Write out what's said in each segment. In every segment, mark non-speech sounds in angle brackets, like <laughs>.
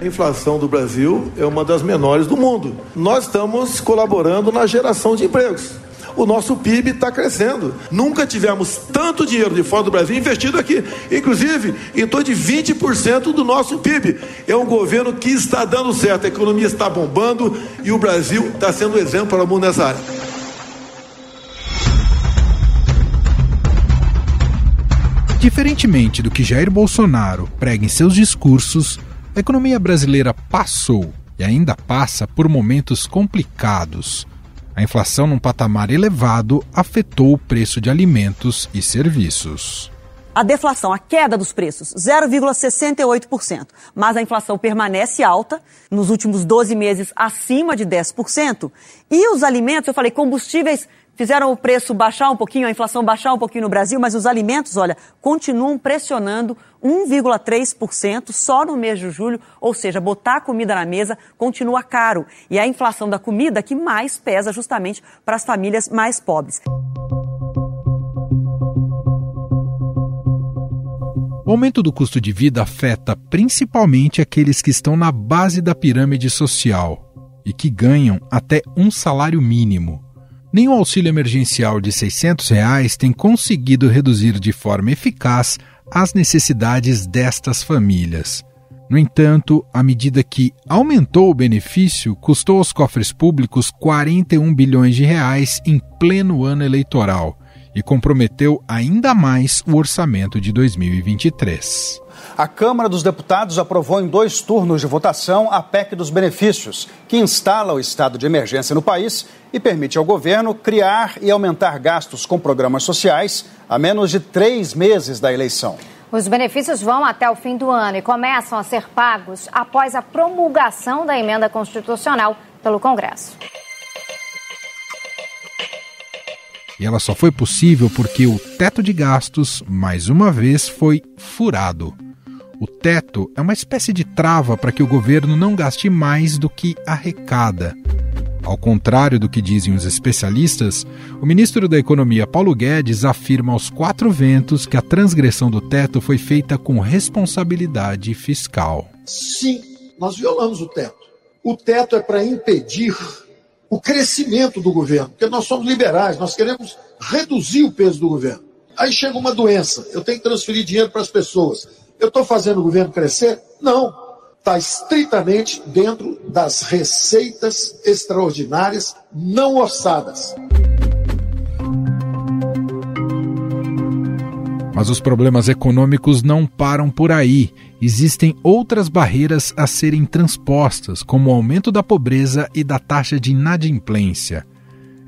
A inflação do Brasil é uma das menores do mundo. Nós estamos colaborando na geração de empregos. O nosso PIB está crescendo. Nunca tivemos tanto dinheiro de fora do Brasil investido aqui. Inclusive, em torno de 20% do nosso PIB. É um governo que está dando certo. A economia está bombando e o Brasil está sendo exemplo para o mundo nessa área. Diferentemente do que Jair Bolsonaro prega em seus discursos, a economia brasileira passou e ainda passa por momentos complicados. A inflação num patamar elevado afetou o preço de alimentos e serviços. A deflação, a queda dos preços, 0,68%. Mas a inflação permanece alta, nos últimos 12 meses acima de 10%. E os alimentos, eu falei, combustíveis fizeram o preço baixar um pouquinho, a inflação baixar um pouquinho no Brasil, mas os alimentos, olha, continuam pressionando 1,3% só no mês de julho, ou seja, botar a comida na mesa continua caro. E é a inflação da comida que mais pesa justamente para as famílias mais pobres. O aumento do custo de vida afeta principalmente aqueles que estão na base da pirâmide social e que ganham até um salário mínimo. O auxílio emergencial de 600 reais tem conseguido reduzir de forma eficaz as necessidades destas famílias. No entanto, a medida que aumentou o benefício custou aos cofres públicos 41 bilhões de reais em pleno ano eleitoral e comprometeu ainda mais o orçamento de 2023. A Câmara dos Deputados aprovou em dois turnos de votação a PEC dos benefícios, que instala o estado de emergência no país e permite ao governo criar e aumentar gastos com programas sociais a menos de três meses da eleição. Os benefícios vão até o fim do ano e começam a ser pagos após a promulgação da emenda constitucional pelo Congresso. E ela só foi possível porque o teto de gastos, mais uma vez, foi furado. O teto é uma espécie de trava para que o governo não gaste mais do que arrecada. Ao contrário do que dizem os especialistas, o ministro da Economia Paulo Guedes afirma aos quatro ventos que a transgressão do teto foi feita com responsabilidade fiscal. Sim, nós violamos o teto. O teto é para impedir o crescimento do governo, porque nós somos liberais, nós queremos reduzir o peso do governo. Aí chega uma doença, eu tenho que transferir dinheiro para as pessoas. Eu estou fazendo o governo crescer? Não. Está estritamente dentro das receitas extraordinárias não orçadas. Mas os problemas econômicos não param por aí. Existem outras barreiras a serem transpostas, como o aumento da pobreza e da taxa de inadimplência.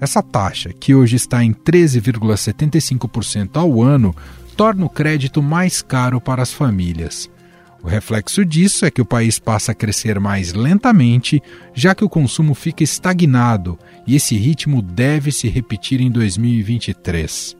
Essa taxa, que hoje está em 13,75% ao ano, torna o crédito mais caro para as famílias. O reflexo disso é que o país passa a crescer mais lentamente, já que o consumo fica estagnado e esse ritmo deve se repetir em 2023.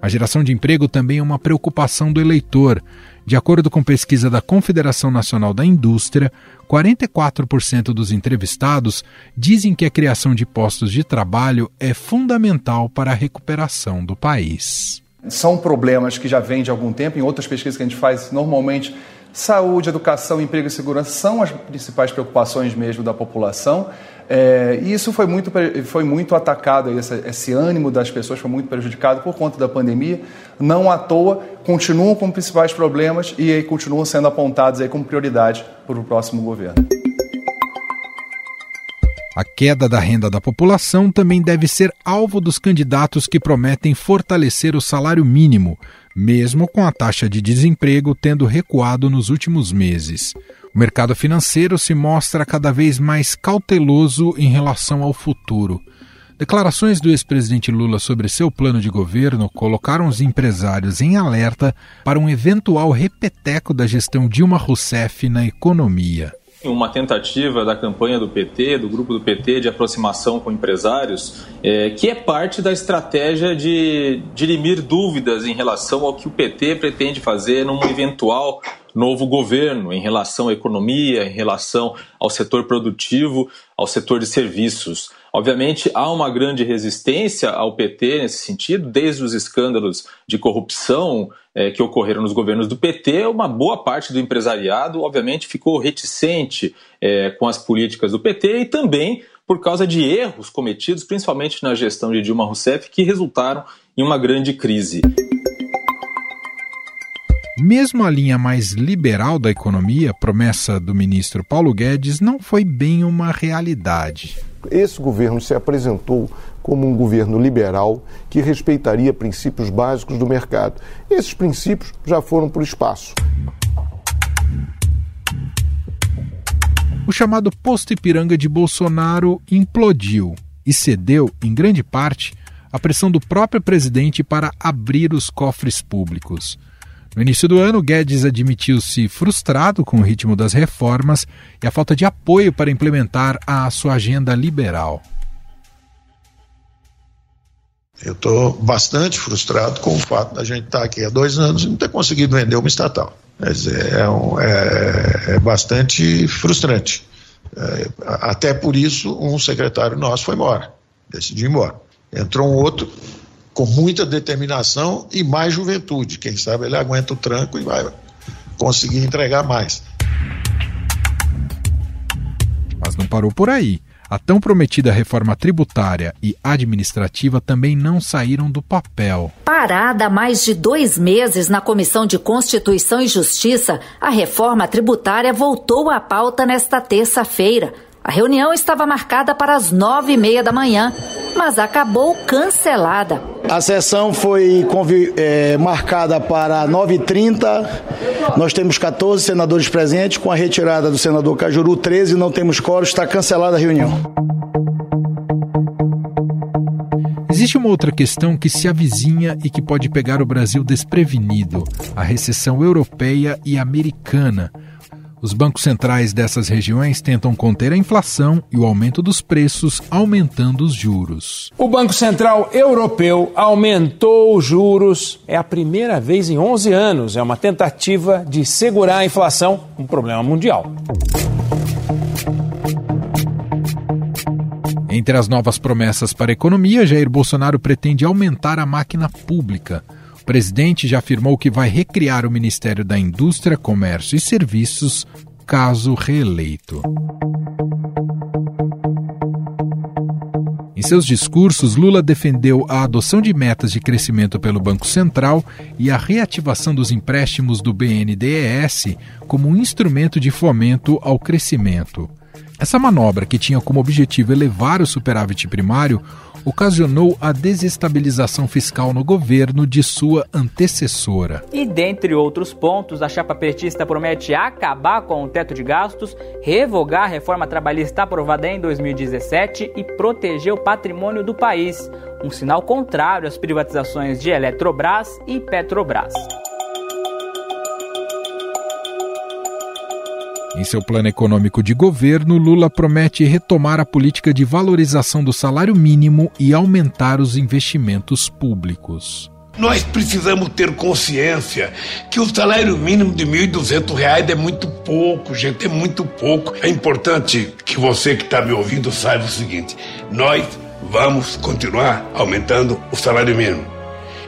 A geração de emprego também é uma preocupação do eleitor. De acordo com pesquisa da Confederação Nacional da Indústria, 44% dos entrevistados dizem que a criação de postos de trabalho é fundamental para a recuperação do país são problemas que já vêm de algum tempo. Em outras pesquisas que a gente faz, normalmente, saúde, educação, emprego e segurança são as principais preocupações mesmo da população. É, e isso foi muito, foi muito atacado, esse, esse ânimo das pessoas foi muito prejudicado por conta da pandemia. Não à toa, continuam com principais problemas e aí, continuam sendo apontados aí como prioridade para o próximo governo. A queda da renda da população também deve ser alvo dos candidatos que prometem fortalecer o salário mínimo, mesmo com a taxa de desemprego tendo recuado nos últimos meses. O mercado financeiro se mostra cada vez mais cauteloso em relação ao futuro. Declarações do ex-presidente Lula sobre seu plano de governo colocaram os empresários em alerta para um eventual repeteco da gestão Dilma Rousseff na economia uma tentativa da campanha do PT, do grupo do PT, de aproximação com empresários, é, que é parte da estratégia de dirimir dúvidas em relação ao que o PT pretende fazer num eventual novo governo, em relação à economia, em relação ao setor produtivo, ao setor de serviços. Obviamente, há uma grande resistência ao PT nesse sentido, desde os escândalos de corrupção é, que ocorreram nos governos do PT, uma boa parte do empresariado, obviamente, ficou reticente é, com as políticas do PT e também por causa de erros cometidos, principalmente na gestão de Dilma Rousseff, que resultaram em uma grande crise. Mesmo a linha mais liberal da economia, promessa do ministro Paulo Guedes, não foi bem uma realidade. Esse governo se apresentou como um governo liberal que respeitaria princípios básicos do mercado. Esses princípios já foram para o espaço. O chamado posto Ipiranga de Bolsonaro implodiu e cedeu, em grande parte, à pressão do próprio presidente para abrir os cofres públicos. No início do ano, Guedes admitiu-se frustrado com o ritmo das reformas e a falta de apoio para implementar a sua agenda liberal. Eu estou bastante frustrado com o fato da gente estar tá aqui há dois anos e não ter conseguido vender uma estatal. É, um, é, é bastante frustrante. É, até por isso, um secretário nosso foi embora, decidiu ir embora. Entrou um outro com muita determinação e mais juventude. Quem sabe ele aguenta o tranco e vai conseguir entregar mais. Mas não parou por aí. A tão prometida reforma tributária e administrativa também não saíram do papel. Parada há mais de dois meses na Comissão de Constituição e Justiça, a reforma tributária voltou à pauta nesta terça-feira. A reunião estava marcada para as nove e meia da manhã, mas acabou cancelada. A sessão foi é, marcada para 9h30. Nós temos 14 senadores presentes. Com a retirada do senador Cajuru, 13, não temos coro. Está cancelada a reunião. Existe uma outra questão que se avizinha e que pode pegar o Brasil desprevenido: a recessão europeia e americana. Os bancos centrais dessas regiões tentam conter a inflação e o aumento dos preços, aumentando os juros. O Banco Central Europeu aumentou os juros. É a primeira vez em 11 anos. É uma tentativa de segurar a inflação, um problema mundial. Entre as novas promessas para a economia, Jair Bolsonaro pretende aumentar a máquina pública presidente já afirmou que vai recriar o Ministério da Indústria, Comércio e Serviços caso reeleito. Em seus discursos, Lula defendeu a adoção de metas de crescimento pelo Banco Central e a reativação dos empréstimos do BNDES como um instrumento de fomento ao crescimento. Essa manobra, que tinha como objetivo elevar o superávit primário, ocasionou a desestabilização fiscal no governo de sua antecessora. E dentre outros pontos, a chapa petista promete acabar com o teto de gastos, revogar a reforma trabalhista aprovada em 2017 e proteger o patrimônio do país, um sinal contrário às privatizações de Eletrobras e Petrobras. Em seu plano econômico de governo, Lula promete retomar a política de valorização do salário mínimo e aumentar os investimentos públicos. Nós precisamos ter consciência que o salário mínimo de R$ 1.200 é muito pouco, gente, é muito pouco. É importante que você que está me ouvindo saiba o seguinte: nós vamos continuar aumentando o salário mínimo.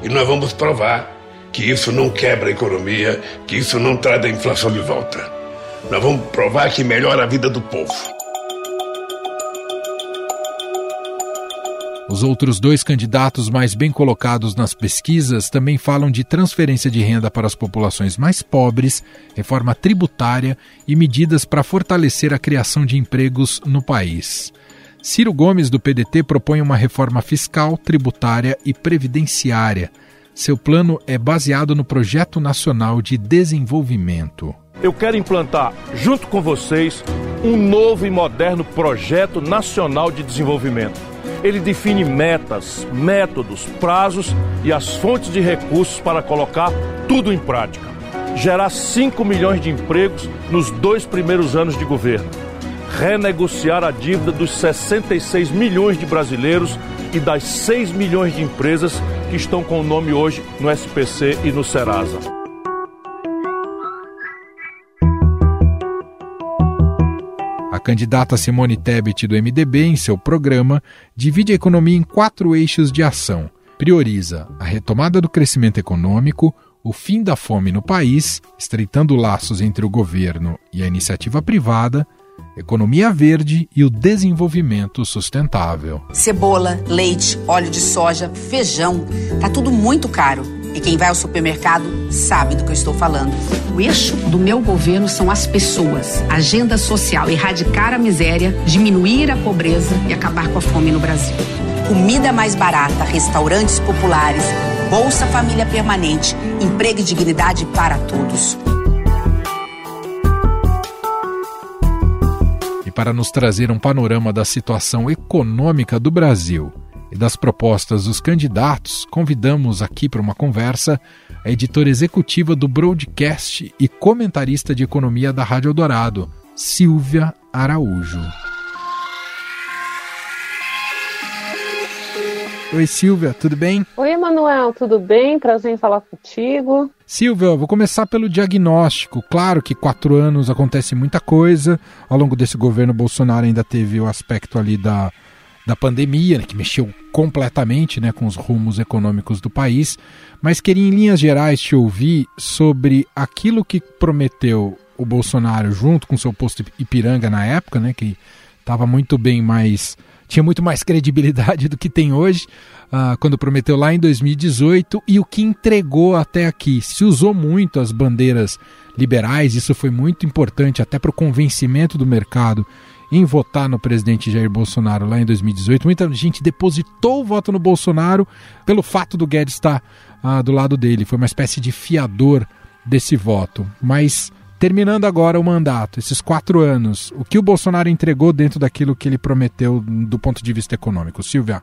E nós vamos provar que isso não quebra a economia, que isso não traz a inflação de volta. Nós vamos provar que melhora a vida do povo. Os outros dois candidatos mais bem colocados nas pesquisas também falam de transferência de renda para as populações mais pobres, reforma tributária e medidas para fortalecer a criação de empregos no país. Ciro Gomes, do PDT, propõe uma reforma fiscal, tributária e previdenciária. Seu plano é baseado no Projeto Nacional de Desenvolvimento eu quero implantar, junto com vocês, um novo e moderno projeto nacional de desenvolvimento. Ele define metas, métodos, prazos e as fontes de recursos para colocar tudo em prática. Gerar 5 milhões de empregos nos dois primeiros anos de governo. Renegociar a dívida dos 66 milhões de brasileiros e das 6 milhões de empresas que estão com o nome hoje no SPC e no Serasa. A candidata Simone Tebet do MDB, em seu programa, divide a economia em quatro eixos de ação. Prioriza a retomada do crescimento econômico, o fim da fome no país, estreitando laços entre o governo e a iniciativa privada, economia verde e o desenvolvimento sustentável. Cebola, leite, óleo de soja, feijão, tá tudo muito caro. E quem vai ao supermercado sabe do que eu estou falando. O eixo do meu governo são as pessoas. Agenda social, erradicar a miséria, diminuir a pobreza e acabar com a fome no Brasil. Comida mais barata, restaurantes populares, Bolsa Família Permanente, emprego e dignidade para todos. Para nos trazer um panorama da situação econômica do Brasil e das propostas dos candidatos, convidamos aqui para uma conversa a editora executiva do Broadcast e comentarista de economia da Rádio Eldorado, Silvia Araújo. Oi, Silvia, tudo bem? Oi, Emanuel, tudo bem? Prazer em falar contigo. Silvia, vou começar pelo diagnóstico. Claro que quatro anos acontece muita coisa. Ao longo desse governo, Bolsonaro ainda teve o aspecto ali da, da pandemia, né, que mexeu completamente né, com os rumos econômicos do país. Mas queria, em linhas gerais, te ouvir sobre aquilo que prometeu o Bolsonaro junto com seu posto Ipiranga na época, né, que estava muito bem mais tinha muito mais credibilidade do que tem hoje, uh, quando prometeu lá em 2018, e o que entregou até aqui. Se usou muito as bandeiras liberais, isso foi muito importante até para o convencimento do mercado em votar no presidente Jair Bolsonaro lá em 2018. Muita gente depositou o voto no Bolsonaro pelo fato do Guedes estar uh, do lado dele. Foi uma espécie de fiador desse voto. Mas Terminando agora o mandato, esses quatro anos, o que o Bolsonaro entregou dentro daquilo que ele prometeu do ponto de vista econômico? Silvia.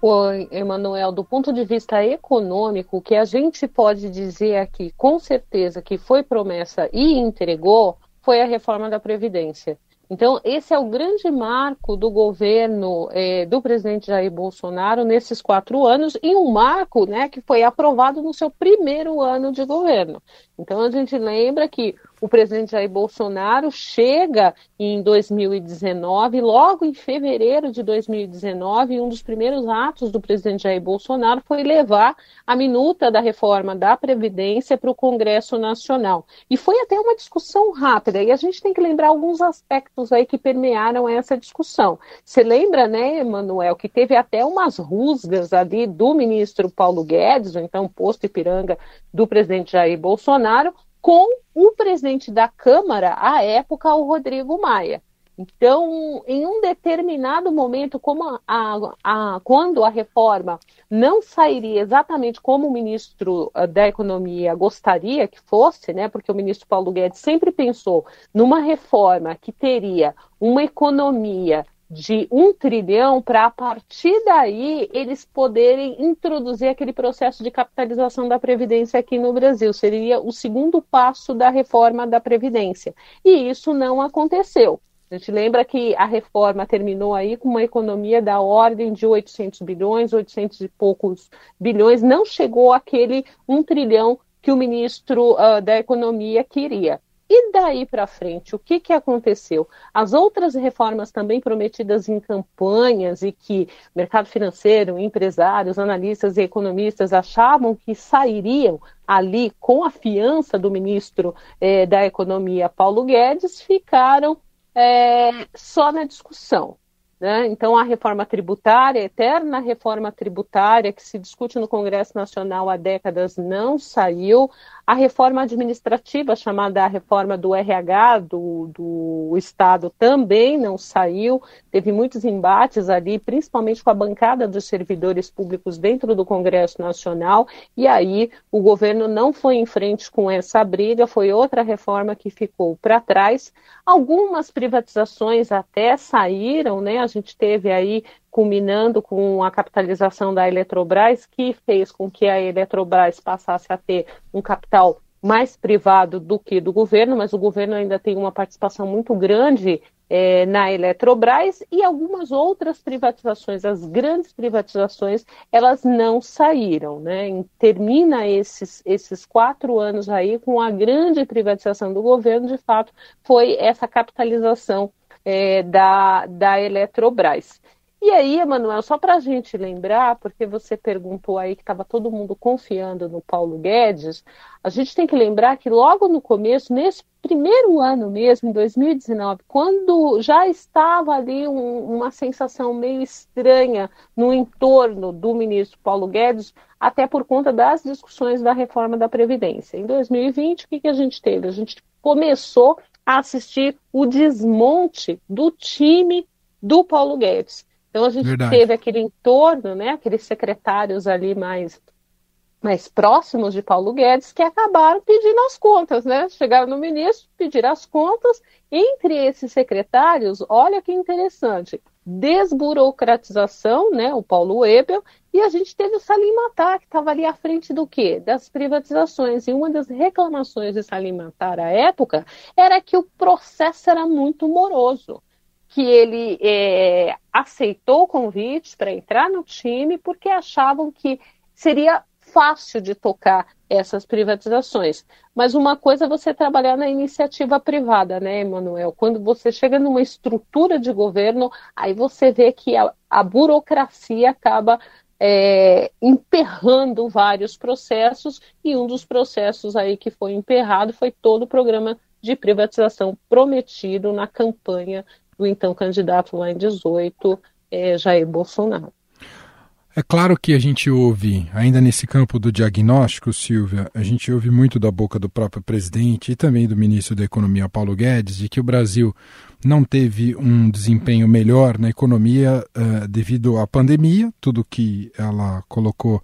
Oi, Emanuel, do ponto de vista econômico, o que a gente pode dizer aqui, com certeza, que foi promessa e entregou, foi a reforma da Previdência. Então, esse é o grande marco do governo é, do presidente Jair Bolsonaro nesses quatro anos, e um marco né, que foi aprovado no seu primeiro ano de governo. Então, a gente lembra que o presidente Jair Bolsonaro chega em 2019, logo em fevereiro de 2019, um dos primeiros atos do presidente Jair Bolsonaro foi levar a minuta da reforma da Previdência para o Congresso Nacional. E foi até uma discussão rápida, e a gente tem que lembrar alguns aspectos aí que permearam essa discussão. Você lembra, né, Emanuel, que teve até umas rusgas ali do ministro Paulo Guedes, ou então posto Ipiranga do presidente Jair Bolsonaro, com o presidente da Câmara, à época, o Rodrigo Maia. Então, em um determinado momento, como a, a, quando a reforma não sairia exatamente como o ministro ah, da Economia gostaria que fosse, né, porque o ministro Paulo Guedes sempre pensou numa reforma que teria uma economia de um trilhão para a partir daí eles poderem introduzir aquele processo de capitalização da Previdência aqui no Brasil. Seria o segundo passo da reforma da Previdência. E isso não aconteceu. A gente lembra que a reforma terminou aí com uma economia da ordem de 800 bilhões, 800 e poucos bilhões, não chegou àquele um trilhão que o ministro uh, da Economia queria. E daí para frente, o que, que aconteceu? As outras reformas também prometidas em campanhas e que mercado financeiro, empresários, analistas e economistas achavam que sairiam ali com a fiança do ministro eh, da Economia, Paulo Guedes, ficaram eh, só na discussão. Né? Então, a reforma tributária, a eterna reforma tributária que se discute no Congresso Nacional há décadas, não saiu. A reforma administrativa, chamada a reforma do RH do, do Estado, também não saiu. Teve muitos embates ali, principalmente com a bancada dos servidores públicos dentro do Congresso Nacional. E aí o governo não foi em frente com essa briga, foi outra reforma que ficou para trás. Algumas privatizações até saíram, né? A gente teve aí culminando com a capitalização da Eletrobras, que fez com que a Eletrobras passasse a ter um capital mais privado do que do governo, mas o governo ainda tem uma participação muito grande é, na Eletrobras e algumas outras privatizações, as grandes privatizações, elas não saíram, né? Termina esses, esses quatro anos aí com a grande privatização do governo, de fato, foi essa capitalização é, da, da Eletrobras. E aí, Emanuel, só para a gente lembrar, porque você perguntou aí que estava todo mundo confiando no Paulo Guedes, a gente tem que lembrar que logo no começo, nesse primeiro ano mesmo, em 2019, quando já estava ali um, uma sensação meio estranha no entorno do ministro Paulo Guedes, até por conta das discussões da reforma da Previdência. Em 2020, o que, que a gente teve? A gente começou a assistir o desmonte do time do Paulo Guedes. Então a gente Verdade. teve aquele entorno, né, aqueles secretários ali mais mais próximos de Paulo Guedes que acabaram pedindo as contas, né? Chegaram no ministro, pediram as contas. Entre esses secretários, olha que interessante, desburocratização, né? O Paulo Ebel e a gente teve o Salim Matar, que estava ali à frente do quê? Das privatizações. E uma das reclamações de Salim Matar à época era que o processo era muito moroso que ele é, aceitou o convite para entrar no time porque achavam que seria fácil de tocar essas privatizações. Mas uma coisa é você trabalhar na iniciativa privada, né, Emanuel? Quando você chega numa estrutura de governo, aí você vê que a, a burocracia acaba é, emperrando vários processos, e um dos processos aí que foi emperrado foi todo o programa de privatização prometido na campanha do então candidato lá em 18, é, Jair Bolsonaro. É claro que a gente ouve, ainda nesse campo do diagnóstico, Silvia, a gente ouve muito da boca do próprio presidente e também do ministro da Economia, Paulo Guedes, de que o Brasil não teve um desempenho melhor na economia uh, devido à pandemia, tudo que ela colocou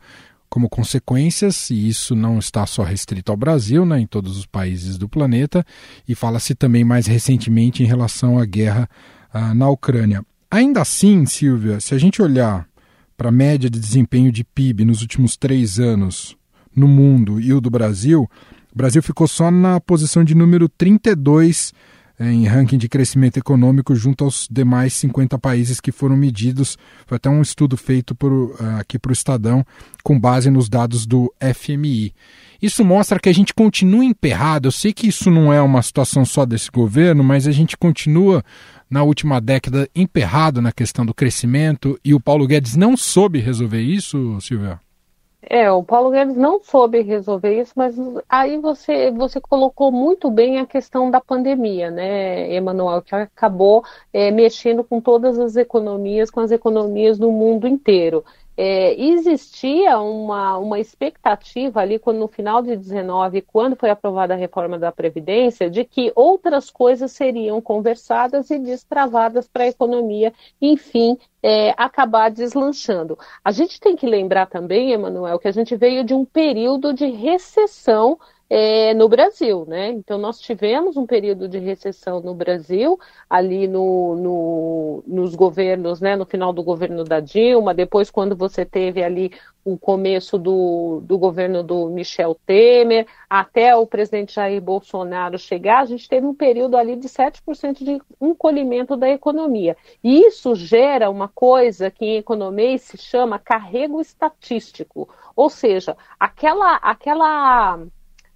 como consequências, e isso não está só restrito ao Brasil, né, em todos os países do planeta, e fala-se também mais recentemente em relação à guerra uh, na Ucrânia. Ainda assim, Silvia, se a gente olhar para a média de desempenho de PIB nos últimos três anos no mundo e o do Brasil, o Brasil ficou só na posição de número 32 em ranking de crescimento econômico junto aos demais 50 países que foram medidos. Foi até um estudo feito por, ah, aqui para o Estadão com base nos dados do FMI. Isso mostra que a gente continua emperrado. Eu sei que isso não é uma situação só desse governo, mas a gente continua na última década emperrado na questão do crescimento e o Paulo Guedes não soube resolver isso, Silvia? É, o Paulo Guedes não soube resolver isso, mas aí você, você colocou muito bem a questão da pandemia, né, Emanuel, que acabou é, mexendo com todas as economias, com as economias do mundo inteiro. É, existia uma, uma expectativa ali, quando no final de 19, quando foi aprovada a reforma da Previdência, de que outras coisas seriam conversadas e destravadas para a economia, enfim, é, acabar deslanchando. A gente tem que lembrar também, Emanuel, que a gente veio de um período de recessão é, no Brasil, né? Então nós tivemos um período de recessão no Brasil, ali no, no, nos governos, né? No final do governo da Dilma, depois quando você teve ali o começo do, do governo do Michel Temer, até o presidente Jair Bolsonaro chegar, a gente teve um período ali de 7% de encolhimento da economia. E isso gera uma coisa que em economia se chama carrego estatístico, ou seja, aquela aquela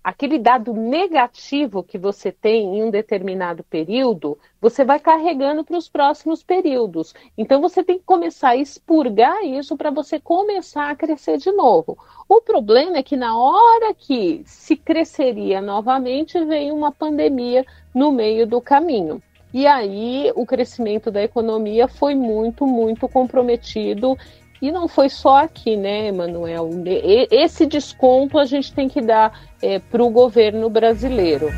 aquele dado negativo que você tem em um determinado período, você vai carregando para os próximos períodos. Então você tem que começar a expurgar isso para você começar a crescer de novo. O problema é que na hora que se cresceria novamente, veio uma pandemia no meio do caminho. E aí o crescimento da economia foi muito, muito comprometido e não foi só aqui, né, Emanuel? Esse desconto a gente tem que dar é, para o governo brasileiro.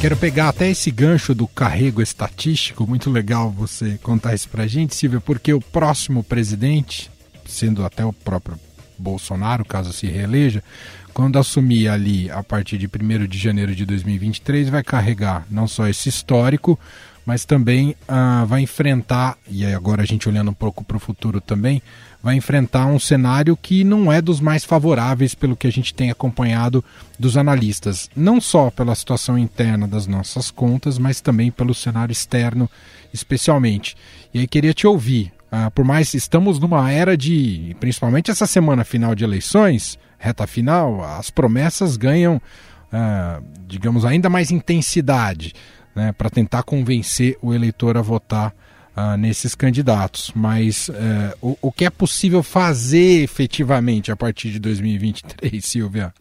Quero pegar até esse gancho do carrego estatístico, muito legal você contar isso para a gente, Silvia, porque o próximo presidente, sendo até o próprio Bolsonaro, caso se reeleja, quando assumir ali a partir de 1 de janeiro de 2023, vai carregar não só esse histórico, mas também ah, vai enfrentar, e agora a gente olhando um pouco para o futuro também, vai enfrentar um cenário que não é dos mais favoráveis pelo que a gente tem acompanhado dos analistas, não só pela situação interna das nossas contas, mas também pelo cenário externo, especialmente. E aí queria te ouvir, ah, por mais estamos numa era de, principalmente essa semana final de eleições, reta final, as promessas ganham uh, digamos, ainda mais intensidade né, para tentar convencer o eleitor a votar uh, nesses candidatos. Mas uh, o, o que é possível fazer efetivamente a partir de 2023, Silvia?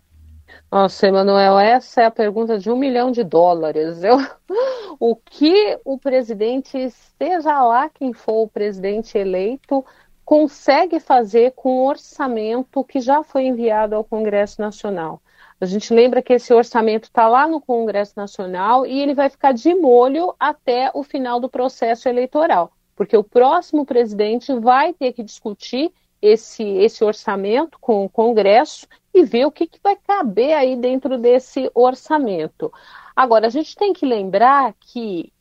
Nossa, Emanuel, essa é a pergunta de um milhão de dólares. Eu... <laughs> O que o presidente, seja lá quem for o presidente eleito, consegue fazer com o orçamento que já foi enviado ao Congresso Nacional? A gente lembra que esse orçamento está lá no Congresso Nacional e ele vai ficar de molho até o final do processo eleitoral, porque o próximo presidente vai ter que discutir esse, esse orçamento com o Congresso e ver o que, que vai caber aí dentro desse orçamento. Agora, a gente tem que lembrar que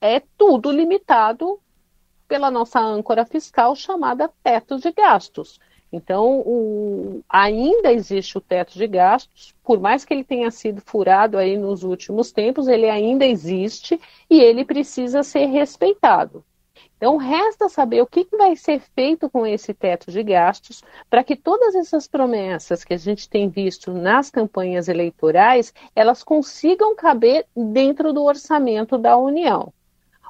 é tudo limitado pela nossa âncora fiscal chamada teto de gastos. Então, o, ainda existe o teto de gastos, por mais que ele tenha sido furado aí nos últimos tempos, ele ainda existe e ele precisa ser respeitado. Então, resta saber o que, que vai ser feito com esse teto de gastos para que todas essas promessas que a gente tem visto nas campanhas eleitorais, elas consigam caber dentro do orçamento da União.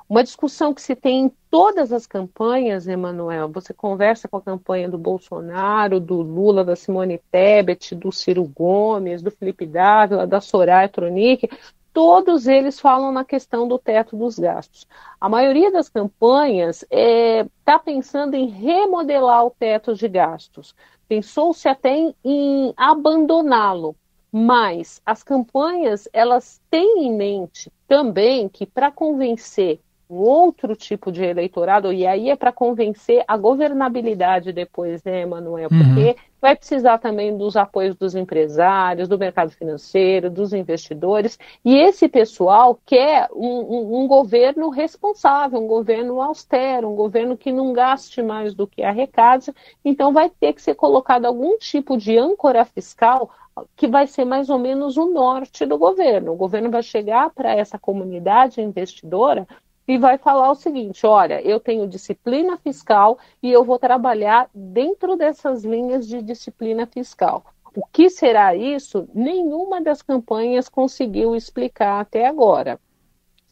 Uma discussão que se tem em todas as campanhas, Emanuel, você conversa com a campanha do Bolsonaro, do Lula, da Simone Tebet, do Ciro Gomes, do Felipe Dávila, da Soraya Tronic, todos eles falam na questão do teto dos gastos. A maioria das campanhas está é, tá pensando em remodelar o teto de gastos. Pensou-se até em, em abandoná-lo. Mas as campanhas elas têm em mente também que para convencer um outro tipo de eleitorado, e aí é para convencer a governabilidade depois, né, Emanuel? Uhum. Vai precisar também dos apoios dos empresários, do mercado financeiro, dos investidores, e esse pessoal quer um, um, um governo responsável, um governo austero, um governo que não gaste mais do que arrecade, então vai ter que ser colocado algum tipo de âncora fiscal que vai ser mais ou menos o norte do governo. O governo vai chegar para essa comunidade investidora e vai falar o seguinte: olha, eu tenho disciplina fiscal e eu vou trabalhar dentro dessas linhas de disciplina fiscal. O que será isso? Nenhuma das campanhas conseguiu explicar até agora.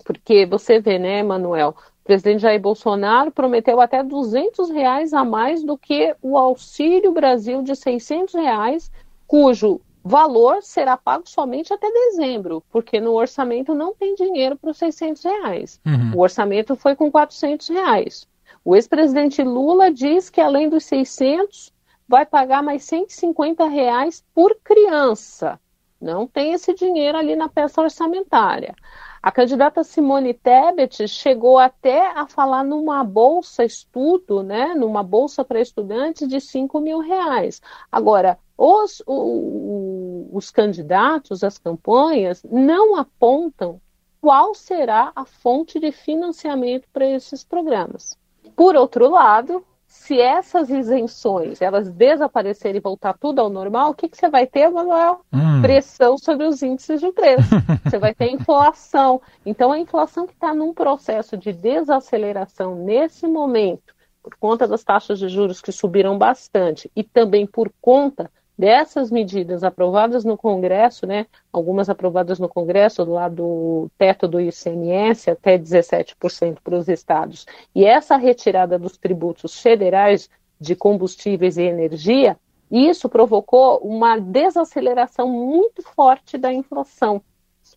Porque você vê, né, Manuel? O presidente Jair Bolsonaro prometeu até 200 reais a mais do que o Auxílio Brasil de 600 reais, cujo valor será pago somente até dezembro, porque no orçamento não tem dinheiro para os 600 reais. Uhum. O orçamento foi com 400 reais. O ex-presidente Lula diz que além dos 600, vai pagar mais 150 reais por criança. Não tem esse dinheiro ali na peça orçamentária. A candidata Simone Tebet chegou até a falar numa bolsa estudo, né, numa bolsa para estudantes de 5 mil reais. Agora, os, o, os candidatos, as campanhas, não apontam qual será a fonte de financiamento para esses programas. Por outro lado, se essas isenções elas desaparecerem e voltar tudo ao normal, o que, que você vai ter, Manuel? Hum. Pressão sobre os índices de preço. <laughs> você vai ter inflação. Então, a inflação que está num processo de desaceleração nesse momento, por conta das taxas de juros que subiram bastante e também por conta dessas medidas aprovadas no Congresso, né, algumas aprovadas no Congresso, lá do teto do ICMS até 17% para os estados, e essa retirada dos tributos federais de combustíveis e energia, isso provocou uma desaceleração muito forte da inflação.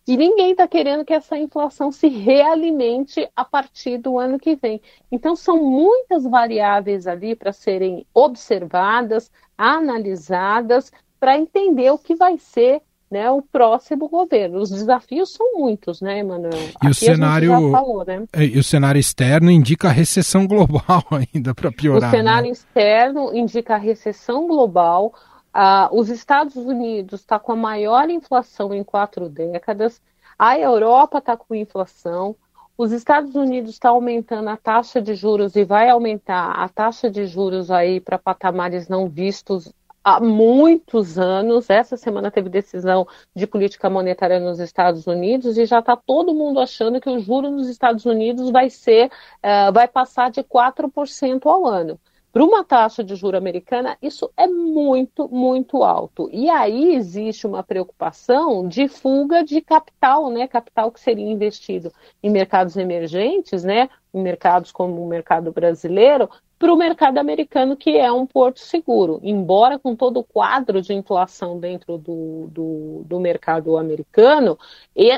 E ninguém está querendo que essa inflação se realimente a partir do ano que vem. Então, são muitas variáveis ali para serem observadas, analisadas, para entender o que vai ser né, o próximo governo. Os desafios são muitos, né, Emanuel? E Aqui o cenário, falou, né? É, e o cenário externo indica a recessão global <laughs> ainda para piorar. O cenário né? externo indica a recessão global. Ah, os Estados Unidos está com a maior inflação em quatro décadas, a Europa está com inflação, os Estados Unidos está aumentando a taxa de juros e vai aumentar a taxa de juros aí para patamares não vistos há muitos anos. Essa semana teve decisão de política monetária nos Estados Unidos e já está todo mundo achando que o juro nos Estados Unidos vai ser, uh, vai passar de 4% ao ano. Para uma taxa de juro americana, isso é muito, muito alto. E aí existe uma preocupação de fuga de capital, né? Capital que seria investido em mercados emergentes, né? Em mercados como o mercado brasileiro, para o mercado americano, que é um porto seguro. Embora com todo o quadro de inflação dentro do, do, do mercado americano,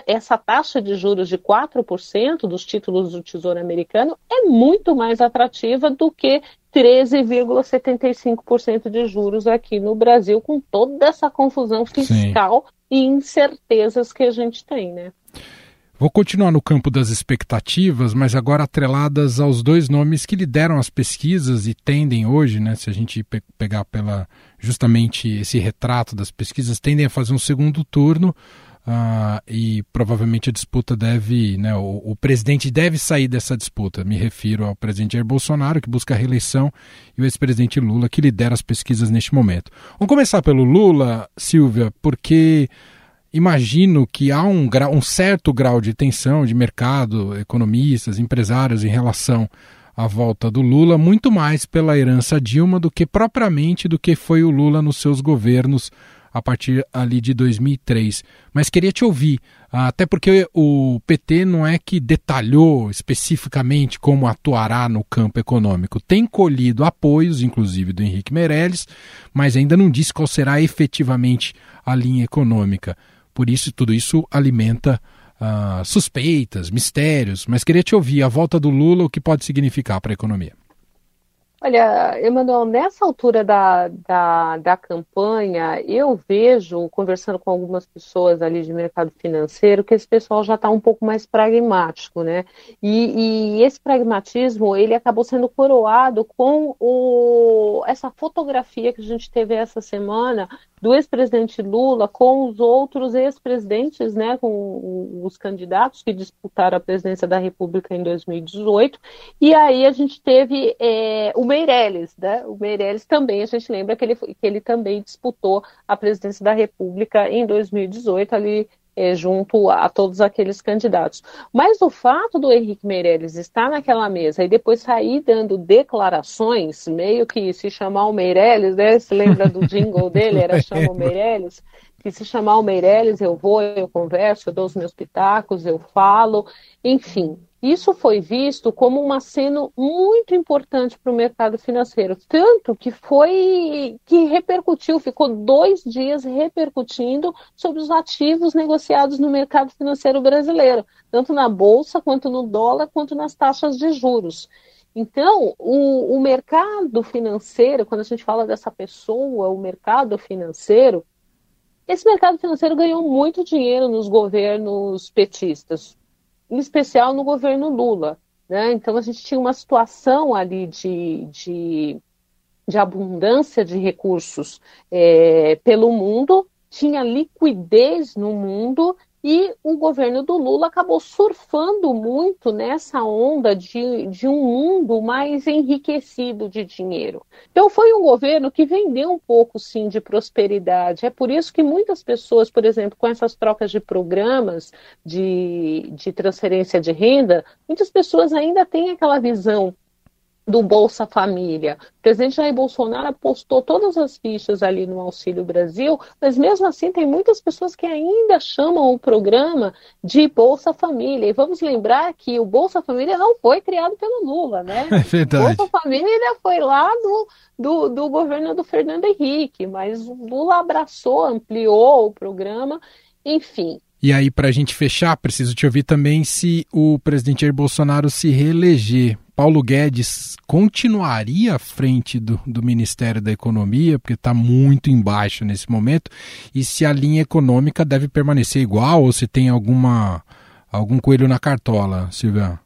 essa taxa de juros de 4% dos títulos do Tesouro Americano é muito mais atrativa do que 13,75% de juros aqui no Brasil, com toda essa confusão fiscal Sim. e incertezas que a gente tem, né? Vou continuar no campo das expectativas, mas agora atreladas aos dois nomes que lideram as pesquisas e tendem hoje, né, se a gente pe pegar pela justamente esse retrato das pesquisas, tendem a fazer um segundo turno. Uh, e provavelmente a disputa deve, né, o, o, presidente deve sair dessa disputa. Me refiro ao presidente Jair Bolsonaro, que busca a reeleição, e o ex-presidente Lula, que lidera as pesquisas neste momento. Vamos começar pelo Lula, Silvia, porque imagino que há um, grau, um certo grau de tensão de mercado, economistas, empresários em relação à volta do Lula, muito mais pela herança Dilma do que propriamente do que foi o Lula nos seus governos a partir ali de 2003. Mas queria te ouvir, até porque o PT não é que detalhou especificamente como atuará no campo econômico. Tem colhido apoios, inclusive do Henrique Meirelles, mas ainda não disse qual será efetivamente a linha econômica. Por isso, tudo isso alimenta uh, suspeitas, mistérios. Mas queria te ouvir, a volta do Lula, o que pode significar para a economia? Olha, Emanuel, nessa altura da, da, da, campanha, eu vejo, conversando com algumas pessoas ali de mercado financeiro, que esse pessoal já está um pouco mais pragmático, né? E, e, esse pragmatismo, ele acabou sendo coroado com o, essa fotografia que a gente teve essa semana do ex-presidente Lula com os outros ex-presidentes, né, com os candidatos que disputaram a presidência da República em 2018. E aí a gente teve é, o Meirelles, né? O Meirelles também, a gente lembra que ele, que ele também disputou a presidência da República em 2018, ali é, junto a, todos aqueles candidatos. Mas o fato do Henrique Meirelles estar naquela mesa e depois sair dando declarações, meio que se chamar o Meirelles, né? Se lembra do jingle <laughs> dele? Era chama o Meirelles. Que se chamar o Meirelles, eu vou, eu converso, eu dou os meus pitacos, eu falo, enfim. Isso foi visto como um aceno muito importante para o mercado financeiro, tanto que foi que repercutiu, ficou dois dias repercutindo sobre os ativos negociados no mercado financeiro brasileiro, tanto na bolsa quanto no dólar, quanto nas taxas de juros. Então, o, o mercado financeiro, quando a gente fala dessa pessoa, o mercado financeiro, esse mercado financeiro ganhou muito dinheiro nos governos petistas, em especial no governo Lula. Né? Então, a gente tinha uma situação ali de, de, de abundância de recursos é, pelo mundo, tinha liquidez no mundo e o governo do Lula acabou surfando muito nessa onda de, de um mundo mais enriquecido de dinheiro. Então, foi um governo que vendeu um pouco, sim, de prosperidade. É por isso que muitas pessoas, por exemplo, com essas trocas de programas de, de transferência de renda, muitas pessoas ainda têm aquela visão do Bolsa Família. O presidente Jair Bolsonaro apostou todas as fichas ali no Auxílio Brasil, mas mesmo assim tem muitas pessoas que ainda chamam o programa de Bolsa Família. E vamos lembrar que o Bolsa Família não foi criado pelo Lula, né? <laughs> É verdade. O Bolsa Família foi lá do, do, do governo do Fernando Henrique, mas o Lula abraçou, ampliou o programa, enfim. E aí, para a gente fechar, preciso te ouvir também se o presidente Jair Bolsonaro se reeleger. Paulo Guedes continuaria à frente do, do Ministério da Economia, porque está muito embaixo nesse momento, e se a linha econômica deve permanecer igual ou se tem alguma algum coelho na cartola, Silvia?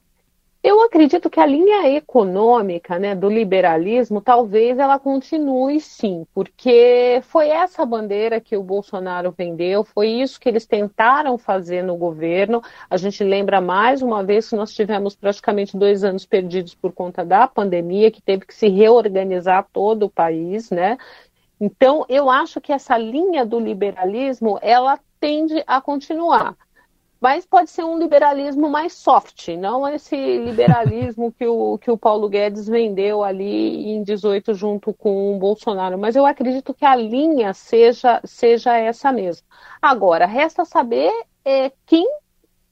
Eu acredito que a linha econômica né, do liberalismo, talvez ela continue sim, porque foi essa bandeira que o Bolsonaro vendeu, foi isso que eles tentaram fazer no governo. A gente lembra mais uma vez que nós tivemos praticamente dois anos perdidos por conta da pandemia, que teve que se reorganizar todo o país, né? Então, eu acho que essa linha do liberalismo, ela tende a continuar. Mas pode ser um liberalismo mais soft, não esse liberalismo que o, que o Paulo Guedes vendeu ali em 18 junto com o Bolsonaro. Mas eu acredito que a linha seja, seja essa mesmo. Agora, resta saber é, quem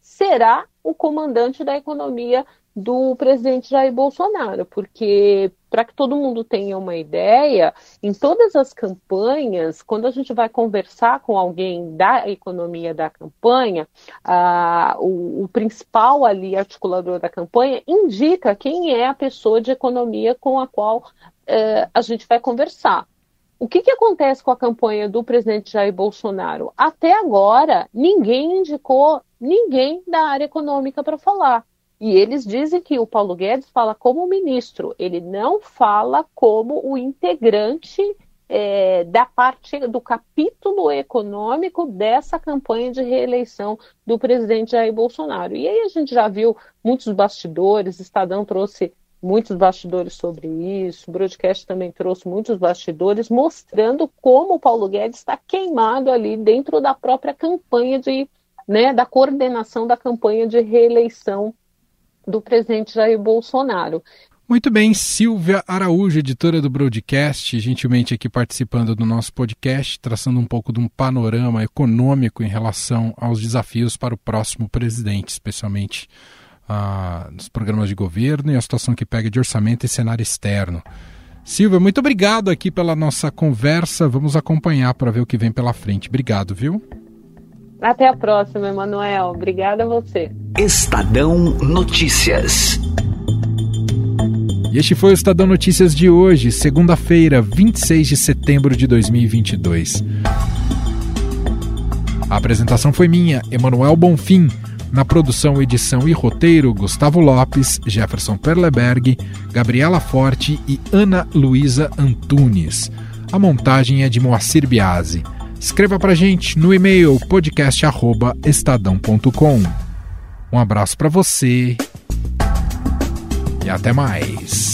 será o comandante da economia do presidente Jair Bolsonaro, porque para que todo mundo tenha uma ideia, em todas as campanhas, quando a gente vai conversar com alguém da economia da campanha, ah, o, o, principal ali articulador da campanha indica quem é a pessoa de economia com a qual eh, a gente vai conversar. O que, que acontece com a campanha do presidente Jair Bolsonaro? Até agora, ninguém indicou ninguém da área econômica para falar. E eles dizem que o Paulo Guedes fala como ministro, ele não fala como o integrante é, da parte do capítulo econômico dessa campanha de reeleição do presidente Jair Bolsonaro. E aí a gente já viu muitos bastidores, Estadão trouxe muitos bastidores sobre isso, o broadcast também trouxe muitos bastidores, mostrando como o Paulo Guedes está queimado ali dentro da própria campanha de, né, da coordenação da campanha de reeleição do presidente Jair Bolsonaro. Muito bem, Silvia Araújo, editora do Broadcast, gentilmente aqui participando do nosso podcast, traçando um pouco de um panorama econômico em relação aos desafios para o próximo presidente, especialmente ah, nos programas de governo e a situação que pega de orçamento e cenário externo. Silvia, muito obrigado aqui pela nossa conversa. Vamos acompanhar para ver o que vem pela frente. Obrigado, viu? Até a próxima, Emanuel. Obrigada a você. Estadão Notícias. E este foi o Estadão Notícias de hoje, segunda-feira, 26 de setembro de 2022. A apresentação foi minha, Emanuel Bonfim. Na produção, edição e roteiro, Gustavo Lopes, Jefferson Perleberg, Gabriela Forte e Ana Luísa Antunes. A montagem é de Moacir Biasi. Escreva para gente no e-mail podcast@estadão.com. Um abraço para você e até mais.